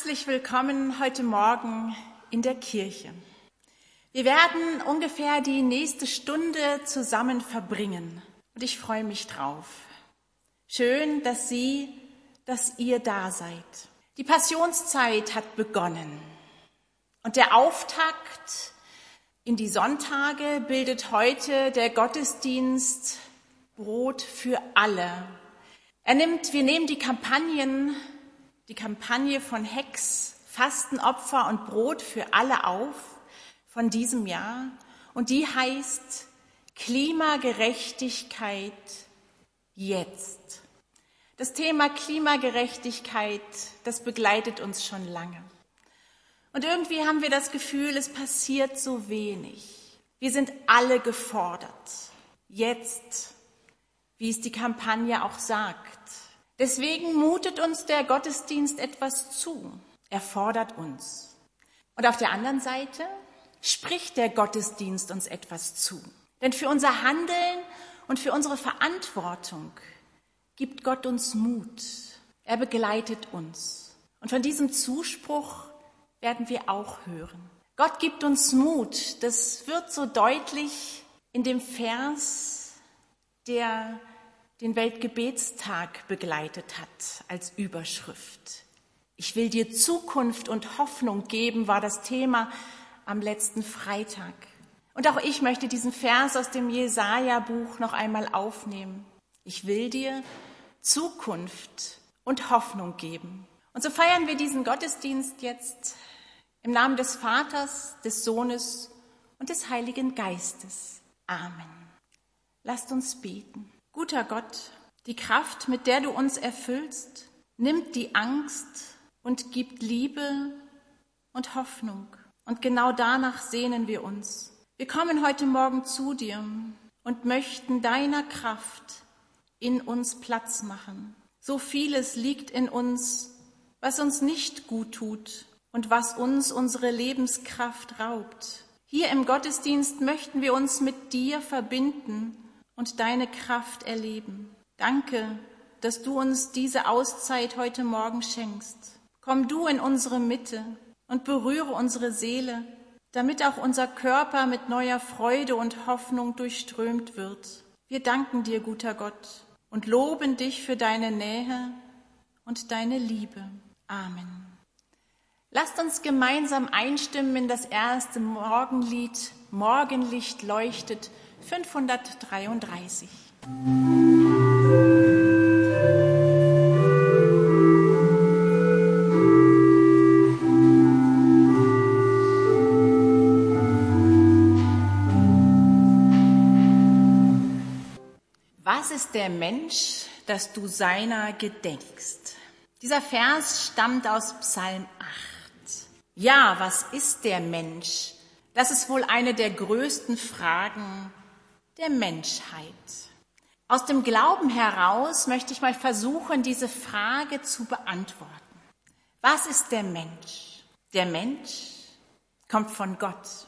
Herzlich willkommen heute Morgen in der Kirche. Wir werden ungefähr die nächste Stunde zusammen verbringen und ich freue mich drauf. Schön, dass Sie, dass ihr da seid. Die Passionszeit hat begonnen und der Auftakt in die Sonntage bildet heute der Gottesdienst Brot für alle. Er nimmt, wir nehmen die Kampagnen die Kampagne von Hex, Fasten, Opfer und Brot für alle auf von diesem Jahr. Und die heißt Klimagerechtigkeit jetzt. Das Thema Klimagerechtigkeit, das begleitet uns schon lange. Und irgendwie haben wir das Gefühl, es passiert so wenig. Wir sind alle gefordert. Jetzt, wie es die Kampagne auch sagt. Deswegen mutet uns der Gottesdienst etwas zu. Er fordert uns. Und auf der anderen Seite spricht der Gottesdienst uns etwas zu. Denn für unser Handeln und für unsere Verantwortung gibt Gott uns Mut. Er begleitet uns. Und von diesem Zuspruch werden wir auch hören. Gott gibt uns Mut. Das wird so deutlich in dem Vers, der den Weltgebetstag begleitet hat als Überschrift. Ich will dir Zukunft und Hoffnung geben, war das Thema am letzten Freitag. Und auch ich möchte diesen Vers aus dem Jesaja-Buch noch einmal aufnehmen. Ich will dir Zukunft und Hoffnung geben. Und so feiern wir diesen Gottesdienst jetzt im Namen des Vaters, des Sohnes und des Heiligen Geistes. Amen. Lasst uns beten. Guter Gott, die Kraft, mit der du uns erfüllst, nimmt die Angst und gibt Liebe und Hoffnung. Und genau danach sehnen wir uns. Wir kommen heute Morgen zu dir und möchten deiner Kraft in uns Platz machen. So vieles liegt in uns, was uns nicht gut tut und was uns unsere Lebenskraft raubt. Hier im Gottesdienst möchten wir uns mit dir verbinden und deine Kraft erleben. Danke, dass du uns diese Auszeit heute Morgen schenkst. Komm du in unsere Mitte und berühre unsere Seele, damit auch unser Körper mit neuer Freude und Hoffnung durchströmt wird. Wir danken dir, guter Gott, und loben dich für deine Nähe und deine Liebe. Amen. Lasst uns gemeinsam einstimmen in das erste Morgenlied Morgenlicht leuchtet 533. Was ist der Mensch, dass du seiner gedenkst? Dieser Vers stammt aus Psalm 8. Ja, was ist der Mensch? Das ist wohl eine der größten Fragen der Menschheit. Aus dem Glauben heraus möchte ich mal versuchen, diese Frage zu beantworten. Was ist der Mensch? Der Mensch kommt von Gott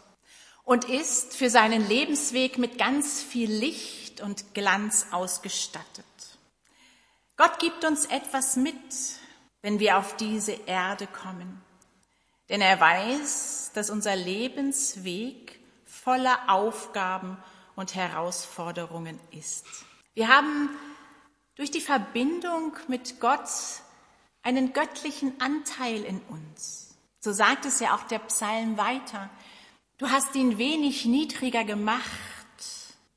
und ist für seinen Lebensweg mit ganz viel Licht und Glanz ausgestattet. Gott gibt uns etwas mit, wenn wir auf diese Erde kommen. Denn er weiß, dass unser Lebensweg voller Aufgaben und Herausforderungen ist. Wir haben durch die Verbindung mit Gott einen göttlichen Anteil in uns. So sagt es ja auch der Psalm weiter. Du hast ihn wenig niedriger gemacht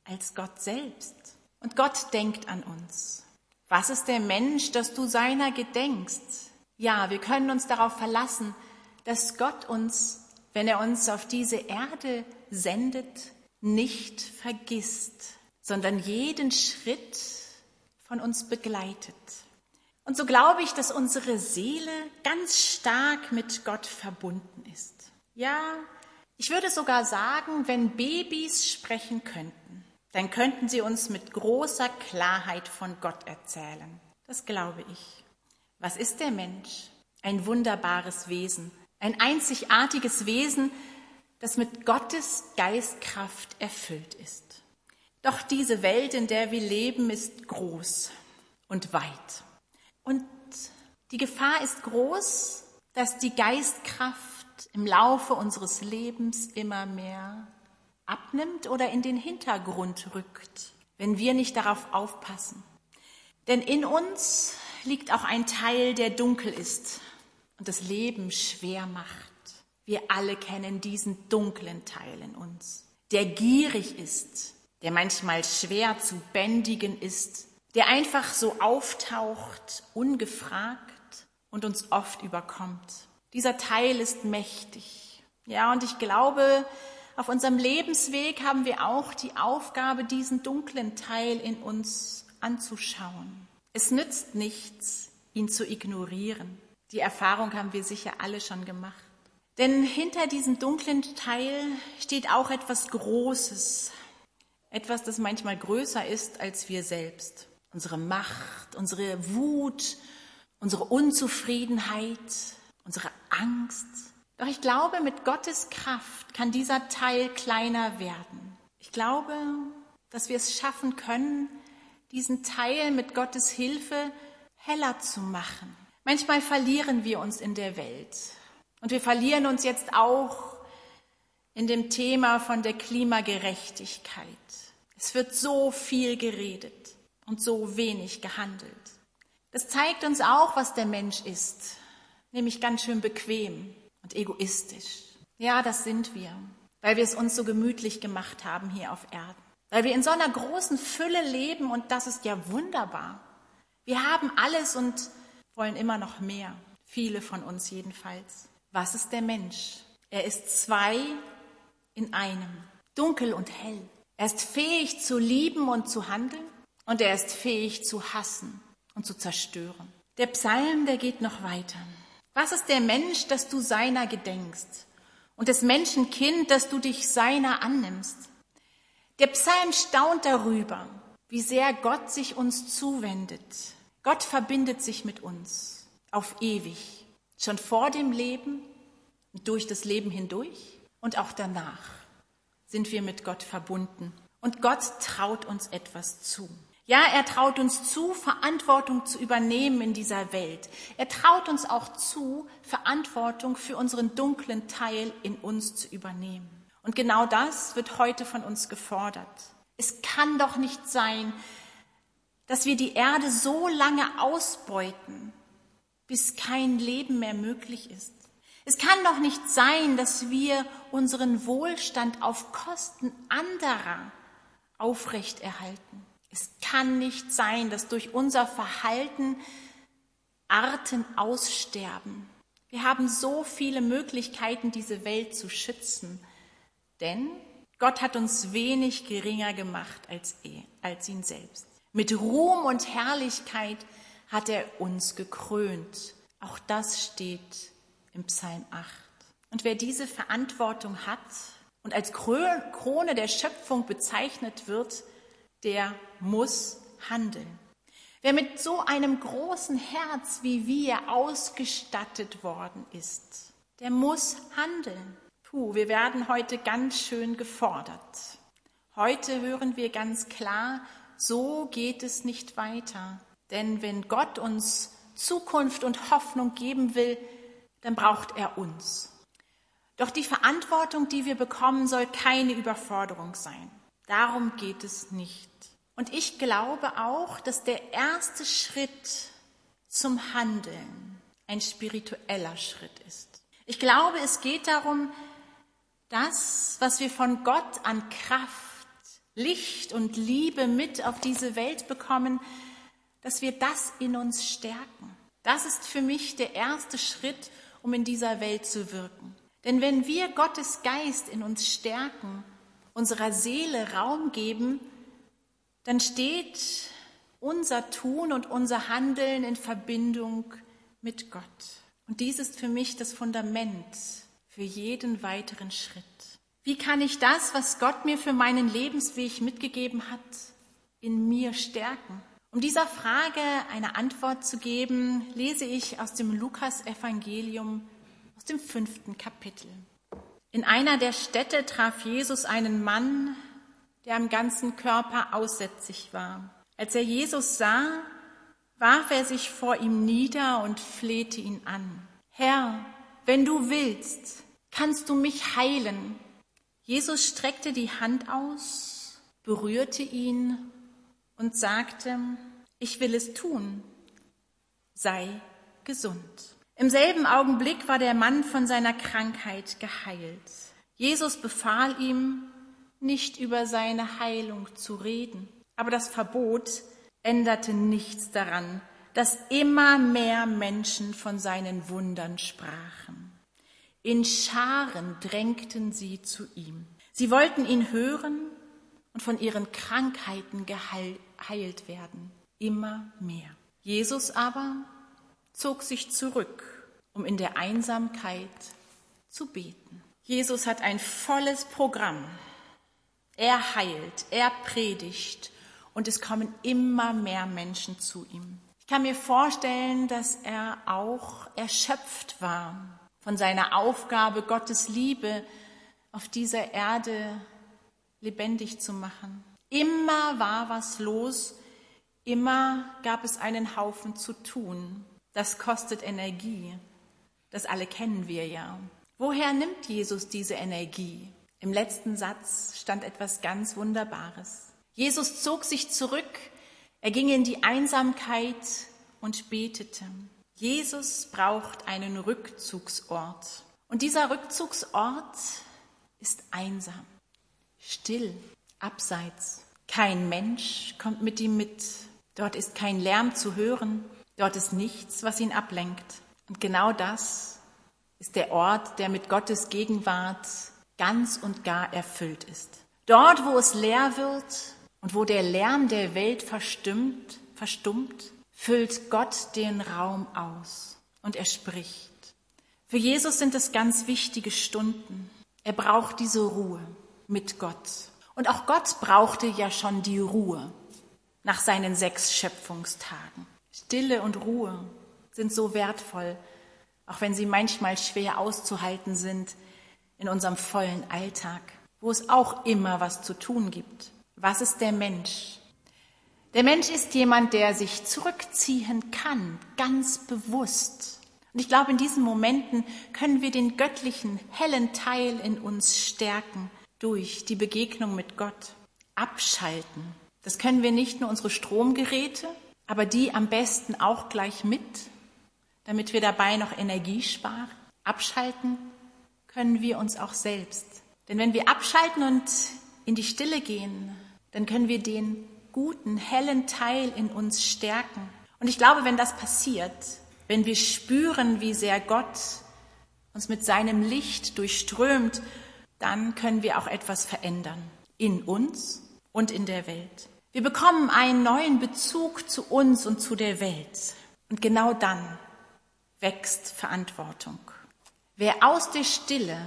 als Gott selbst. Und Gott denkt an uns. Was ist der Mensch, dass du seiner gedenkst? Ja, wir können uns darauf verlassen, dass Gott uns, wenn er uns auf diese Erde sendet, nicht vergisst, sondern jeden Schritt von uns begleitet. Und so glaube ich, dass unsere Seele ganz stark mit Gott verbunden ist. Ja, ich würde sogar sagen, wenn Babys sprechen könnten, dann könnten sie uns mit großer Klarheit von Gott erzählen. Das glaube ich. Was ist der Mensch? Ein wunderbares Wesen, ein einzigartiges Wesen, das mit Gottes Geistkraft erfüllt ist. Doch diese Welt, in der wir leben, ist groß und weit. Und die Gefahr ist groß, dass die Geistkraft im Laufe unseres Lebens immer mehr abnimmt oder in den Hintergrund rückt, wenn wir nicht darauf aufpassen. Denn in uns liegt auch ein Teil, der dunkel ist und das Leben schwer macht. Wir alle kennen diesen dunklen Teil in uns, der gierig ist, der manchmal schwer zu bändigen ist, der einfach so auftaucht, ungefragt und uns oft überkommt. Dieser Teil ist mächtig. Ja, und ich glaube, auf unserem Lebensweg haben wir auch die Aufgabe, diesen dunklen Teil in uns anzuschauen. Es nützt nichts, ihn zu ignorieren. Die Erfahrung haben wir sicher alle schon gemacht. Denn hinter diesem dunklen Teil steht auch etwas Großes, etwas, das manchmal größer ist als wir selbst. Unsere Macht, unsere Wut, unsere Unzufriedenheit, unsere Angst. Doch ich glaube, mit Gottes Kraft kann dieser Teil kleiner werden. Ich glaube, dass wir es schaffen können, diesen Teil mit Gottes Hilfe heller zu machen. Manchmal verlieren wir uns in der Welt. Und wir verlieren uns jetzt auch in dem Thema von der Klimagerechtigkeit. Es wird so viel geredet und so wenig gehandelt. Das zeigt uns auch, was der Mensch ist, nämlich ganz schön bequem und egoistisch. Ja, das sind wir, weil wir es uns so gemütlich gemacht haben hier auf Erden. Weil wir in so einer großen Fülle leben und das ist ja wunderbar. Wir haben alles und wollen immer noch mehr. Viele von uns jedenfalls. Was ist der Mensch? Er ist zwei in einem, dunkel und hell. Er ist fähig zu lieben und zu handeln und er ist fähig zu hassen und zu zerstören. Der Psalm, der geht noch weiter. Was ist der Mensch, dass du seiner gedenkst und des Menschen Kind, dass du dich seiner annimmst? Der Psalm staunt darüber, wie sehr Gott sich uns zuwendet. Gott verbindet sich mit uns auf ewig Schon vor dem Leben, durch das Leben hindurch und auch danach sind wir mit Gott verbunden. Und Gott traut uns etwas zu. Ja, er traut uns zu, Verantwortung zu übernehmen in dieser Welt. Er traut uns auch zu, Verantwortung für unseren dunklen Teil in uns zu übernehmen. Und genau das wird heute von uns gefordert. Es kann doch nicht sein, dass wir die Erde so lange ausbeuten, bis kein Leben mehr möglich ist. Es kann doch nicht sein, dass wir unseren Wohlstand auf Kosten anderer aufrechterhalten. Es kann nicht sein, dass durch unser Verhalten Arten aussterben. Wir haben so viele Möglichkeiten, diese Welt zu schützen, denn Gott hat uns wenig geringer gemacht als, er, als ihn selbst. Mit Ruhm und Herrlichkeit hat er uns gekrönt. Auch das steht im Psalm 8. Und wer diese Verantwortung hat und als Krone der Schöpfung bezeichnet wird, der muss handeln. Wer mit so einem großen Herz wie wir ausgestattet worden ist, der muss handeln. Puh, wir werden heute ganz schön gefordert. Heute hören wir ganz klar, so geht es nicht weiter. Denn wenn Gott uns Zukunft und Hoffnung geben will, dann braucht er uns. Doch die Verantwortung, die wir bekommen, soll keine Überforderung sein. Darum geht es nicht. Und ich glaube auch, dass der erste Schritt zum Handeln ein spiritueller Schritt ist. Ich glaube, es geht darum, das, was wir von Gott an Kraft, Licht und Liebe mit auf diese Welt bekommen, dass wir das in uns stärken. Das ist für mich der erste Schritt, um in dieser Welt zu wirken. Denn wenn wir Gottes Geist in uns stärken, unserer Seele Raum geben, dann steht unser Tun und unser Handeln in Verbindung mit Gott. Und dies ist für mich das Fundament für jeden weiteren Schritt. Wie kann ich das, was Gott mir für meinen Lebensweg mitgegeben hat, in mir stärken? Um dieser Frage eine Antwort zu geben, lese ich aus dem Lukas-Evangelium aus dem fünften Kapitel. In einer der Städte traf Jesus einen Mann, der am ganzen Körper aussätzig war. Als er Jesus sah, warf er sich vor ihm nieder und flehte ihn an. Herr, wenn du willst, kannst du mich heilen. Jesus streckte die Hand aus, berührte ihn und sagte, ich will es tun, sei gesund. Im selben Augenblick war der Mann von seiner Krankheit geheilt. Jesus befahl ihm, nicht über seine Heilung zu reden. Aber das Verbot änderte nichts daran, dass immer mehr Menschen von seinen Wundern sprachen. In Scharen drängten sie zu ihm. Sie wollten ihn hören und von ihren Krankheiten geheilt werden. Immer mehr. Jesus aber zog sich zurück, um in der Einsamkeit zu beten. Jesus hat ein volles Programm. Er heilt, er predigt und es kommen immer mehr Menschen zu ihm. Ich kann mir vorstellen, dass er auch erschöpft war von seiner Aufgabe, Gottes Liebe auf dieser Erde lebendig zu machen. Immer war was los, immer gab es einen Haufen zu tun. Das kostet Energie. Das alle kennen wir ja. Woher nimmt Jesus diese Energie? Im letzten Satz stand etwas ganz Wunderbares. Jesus zog sich zurück er ging in die Einsamkeit und betete. Jesus braucht einen Rückzugsort. Und dieser Rückzugsort ist einsam, still, abseits. Kein Mensch kommt mit ihm mit. Dort ist kein Lärm zu hören. Dort ist nichts, was ihn ablenkt. Und genau das ist der Ort, der mit Gottes Gegenwart ganz und gar erfüllt ist. Dort, wo es leer wird, und wo der Lärm der Welt verstimmt, verstummt, füllt Gott den Raum aus und er spricht. Für Jesus sind es ganz wichtige Stunden. Er braucht diese Ruhe mit Gott. Und auch Gott brauchte ja schon die Ruhe nach seinen sechs Schöpfungstagen. Stille und Ruhe sind so wertvoll, auch wenn sie manchmal schwer auszuhalten sind in unserem vollen Alltag, wo es auch immer was zu tun gibt. Was ist der Mensch? Der Mensch ist jemand, der sich zurückziehen kann, ganz bewusst. Und ich glaube, in diesen Momenten können wir den göttlichen, hellen Teil in uns stärken durch die Begegnung mit Gott. Abschalten. Das können wir nicht nur unsere Stromgeräte, aber die am besten auch gleich mit, damit wir dabei noch Energie sparen. Abschalten können wir uns auch selbst. Denn wenn wir abschalten und in die Stille gehen, dann können wir den guten, hellen Teil in uns stärken. Und ich glaube, wenn das passiert, wenn wir spüren, wie sehr Gott uns mit seinem Licht durchströmt, dann können wir auch etwas verändern in uns und in der Welt. Wir bekommen einen neuen Bezug zu uns und zu der Welt. Und genau dann wächst Verantwortung. Wer aus der Stille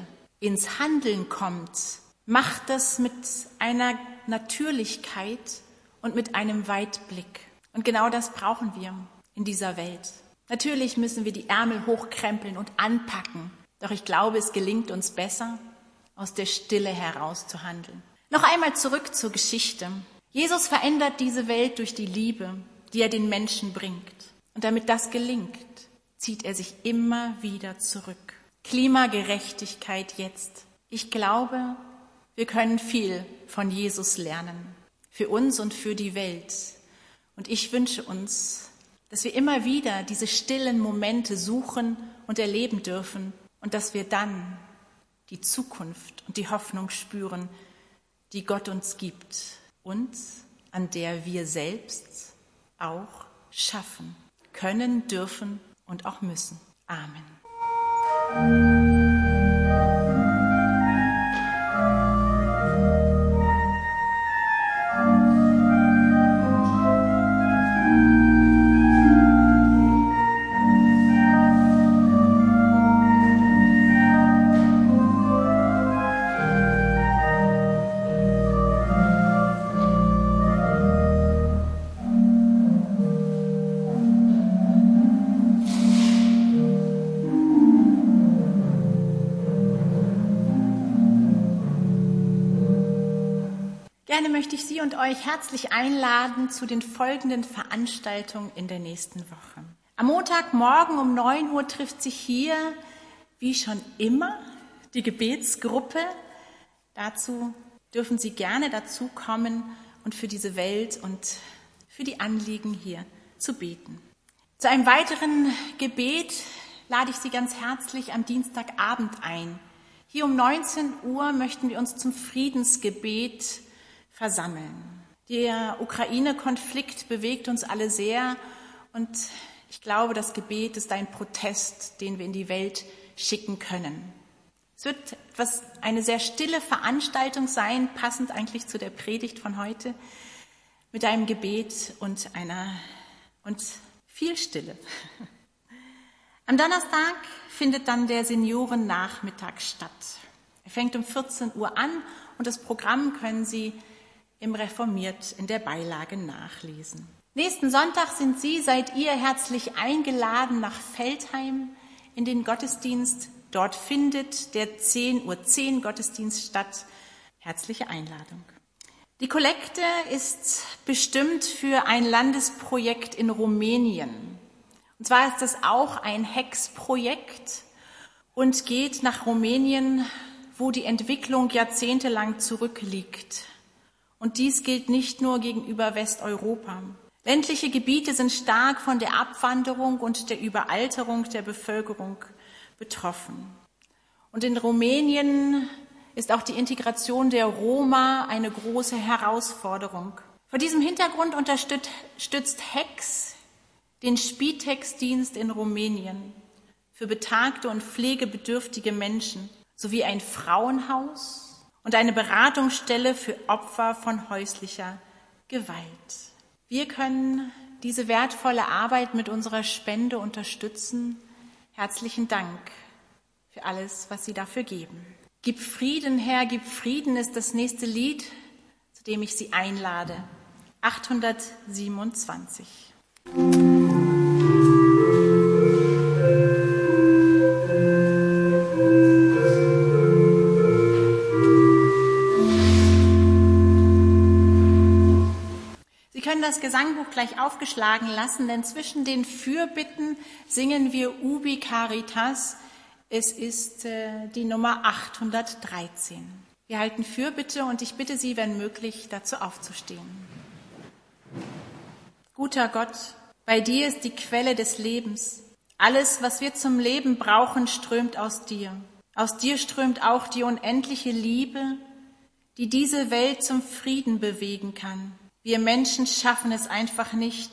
ins Handeln kommt, macht das mit einer Natürlichkeit und mit einem Weitblick. Und genau das brauchen wir in dieser Welt. Natürlich müssen wir die Ärmel hochkrempeln und anpacken. Doch ich glaube, es gelingt uns besser, aus der Stille heraus zu handeln. Noch einmal zurück zur Geschichte. Jesus verändert diese Welt durch die Liebe, die er den Menschen bringt. Und damit das gelingt, zieht er sich immer wieder zurück. Klimagerechtigkeit jetzt. Ich glaube, wir können viel von Jesus lernen, für uns und für die Welt. Und ich wünsche uns, dass wir immer wieder diese stillen Momente suchen und erleben dürfen und dass wir dann die Zukunft und die Hoffnung spüren, die Gott uns gibt und an der wir selbst auch schaffen können, dürfen und auch müssen. Amen. Euch herzlich einladen zu den folgenden Veranstaltungen in der nächsten Woche. Am Montagmorgen um 9 Uhr trifft sich hier, wie schon immer, die Gebetsgruppe. Dazu dürfen Sie gerne dazukommen und für diese Welt und für die Anliegen hier zu beten. Zu einem weiteren Gebet lade ich Sie ganz herzlich am Dienstagabend ein. Hier um 19 Uhr möchten wir uns zum Friedensgebet versammeln. Der Ukraine-Konflikt bewegt uns alle sehr und ich glaube, das Gebet ist ein Protest, den wir in die Welt schicken können. Es wird etwas, eine sehr stille Veranstaltung sein, passend eigentlich zu der Predigt von heute, mit einem Gebet und einer, und viel Stille. Am Donnerstag findet dann der Seniorennachmittag statt. Er fängt um 14 Uhr an und das Programm können Sie im Reformiert in der Beilage nachlesen. Nächsten Sonntag sind Sie, seid ihr herzlich eingeladen nach Feldheim in den Gottesdienst. Dort findet der 10.10 Uhr 10 Gottesdienst statt. Herzliche Einladung. Die Kollekte ist bestimmt für ein Landesprojekt in Rumänien. Und zwar ist das auch ein Hex-Projekt und geht nach Rumänien, wo die Entwicklung jahrzehntelang zurückliegt. Und dies gilt nicht nur gegenüber Westeuropa. Ländliche Gebiete sind stark von der Abwanderung und der Überalterung der Bevölkerung betroffen. Und in Rumänien ist auch die Integration der Roma eine große Herausforderung. Vor diesem Hintergrund unterstützt HEX den Spitex-Dienst in Rumänien für betagte und pflegebedürftige Menschen sowie ein Frauenhaus und eine Beratungsstelle für Opfer von häuslicher Gewalt. Wir können diese wertvolle Arbeit mit unserer Spende unterstützen. Herzlichen Dank für alles, was Sie dafür geben. Gib Frieden, Herr, gib Frieden ist das nächste Lied, zu dem ich Sie einlade. 827. das Gesangbuch gleich aufgeschlagen lassen, denn zwischen den Fürbitten singen wir Ubi Caritas. Es ist äh, die Nummer 813. Wir halten Fürbitte und ich bitte Sie, wenn möglich, dazu aufzustehen. Guter Gott, bei dir ist die Quelle des Lebens. Alles, was wir zum Leben brauchen, strömt aus dir. Aus dir strömt auch die unendliche Liebe, die diese Welt zum Frieden bewegen kann. Wir Menschen schaffen es einfach nicht,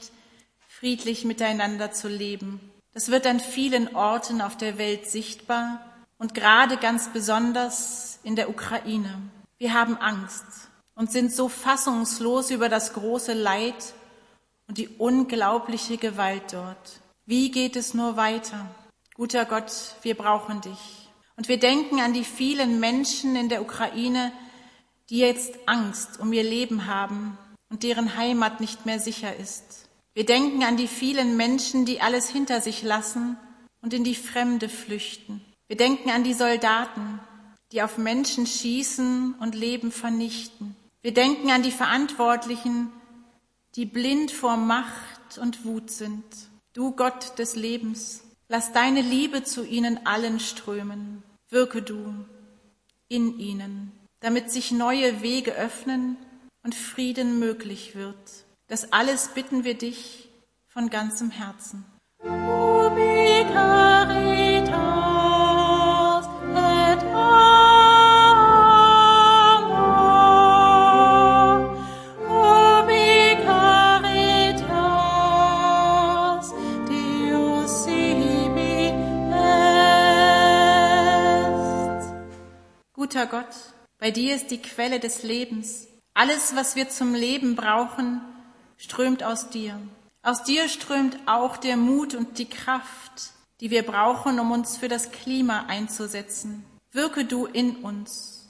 friedlich miteinander zu leben. Das wird an vielen Orten auf der Welt sichtbar und gerade ganz besonders in der Ukraine. Wir haben Angst und sind so fassungslos über das große Leid und die unglaubliche Gewalt dort. Wie geht es nur weiter? Guter Gott, wir brauchen dich. Und wir denken an die vielen Menschen in der Ukraine, die jetzt Angst um ihr Leben haben und deren Heimat nicht mehr sicher ist. Wir denken an die vielen Menschen, die alles hinter sich lassen und in die Fremde flüchten. Wir denken an die Soldaten, die auf Menschen schießen und Leben vernichten. Wir denken an die Verantwortlichen, die blind vor Macht und Wut sind. Du Gott des Lebens, lass deine Liebe zu ihnen allen strömen. Wirke du in ihnen, damit sich neue Wege öffnen und Frieden möglich wird. Das alles bitten wir dich von ganzem Herzen. Guter Gott, bei dir ist die Quelle des Lebens. Alles, was wir zum Leben brauchen, strömt aus dir. Aus dir strömt auch der Mut und die Kraft, die wir brauchen, um uns für das Klima einzusetzen. Wirke du in uns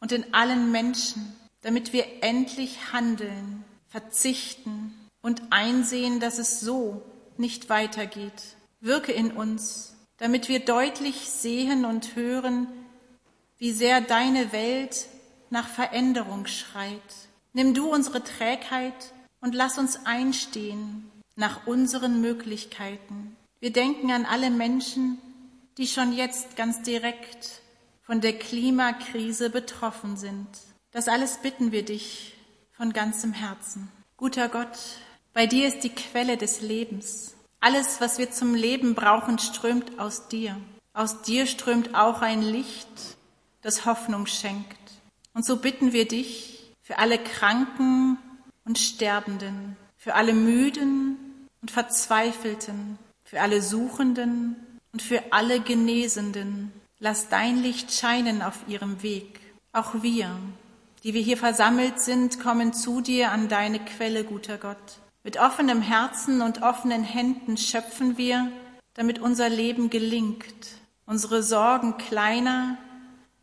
und in allen Menschen, damit wir endlich handeln, verzichten und einsehen, dass es so nicht weitergeht. Wirke in uns, damit wir deutlich sehen und hören, wie sehr deine Welt nach Veränderung schreit. Nimm du unsere Trägheit und lass uns einstehen nach unseren Möglichkeiten. Wir denken an alle Menschen, die schon jetzt ganz direkt von der Klimakrise betroffen sind. Das alles bitten wir dich von ganzem Herzen. Guter Gott, bei dir ist die Quelle des Lebens. Alles, was wir zum Leben brauchen, strömt aus dir. Aus dir strömt auch ein Licht, das Hoffnung schenkt. Und so bitten wir dich für alle Kranken und Sterbenden, für alle Müden und Verzweifelten, für alle Suchenden und für alle Genesenden. Lass dein Licht scheinen auf ihrem Weg. Auch wir, die wir hier versammelt sind, kommen zu dir an deine Quelle, guter Gott. Mit offenem Herzen und offenen Händen schöpfen wir, damit unser Leben gelingt, unsere Sorgen kleiner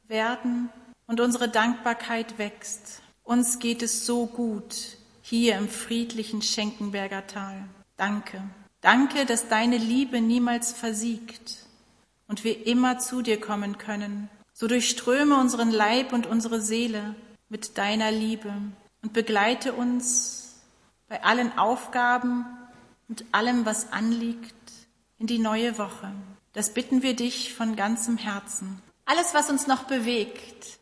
werden und unsere Dankbarkeit wächst. Uns geht es so gut hier im friedlichen Schenkenberger Tal. Danke. Danke, dass deine Liebe niemals versiegt und wir immer zu dir kommen können. So durchströme unseren Leib und unsere Seele mit deiner Liebe und begleite uns bei allen Aufgaben und allem, was anliegt, in die neue Woche. Das bitten wir dich von ganzem Herzen. Alles, was uns noch bewegt,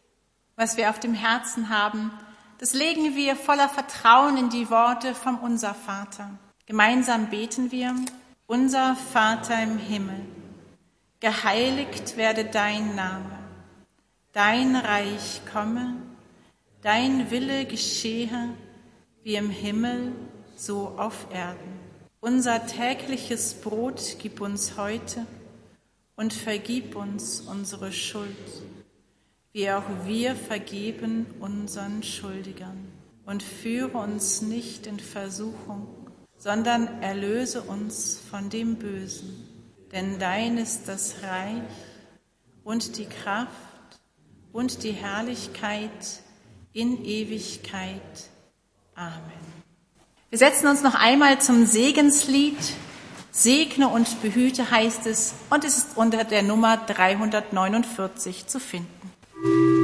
was wir auf dem Herzen haben, das legen wir voller Vertrauen in die Worte vom Unser Vater. Gemeinsam beten wir, unser Vater im Himmel, geheiligt werde dein Name, dein Reich komme, dein Wille geschehe, wie im Himmel, so auf Erden. Unser tägliches Brot gib uns heute und vergib uns unsere Schuld, wie auch wir vergeben unseren Schuldigern. Und führe uns nicht in Versuchung, sondern erlöse uns von dem Bösen. Denn dein ist das Reich und die Kraft und die Herrlichkeit in Ewigkeit. Amen. Wir setzen uns noch einmal zum Segenslied. Segne und behüte heißt es und es ist unter der Nummer 349 zu finden. Thank you.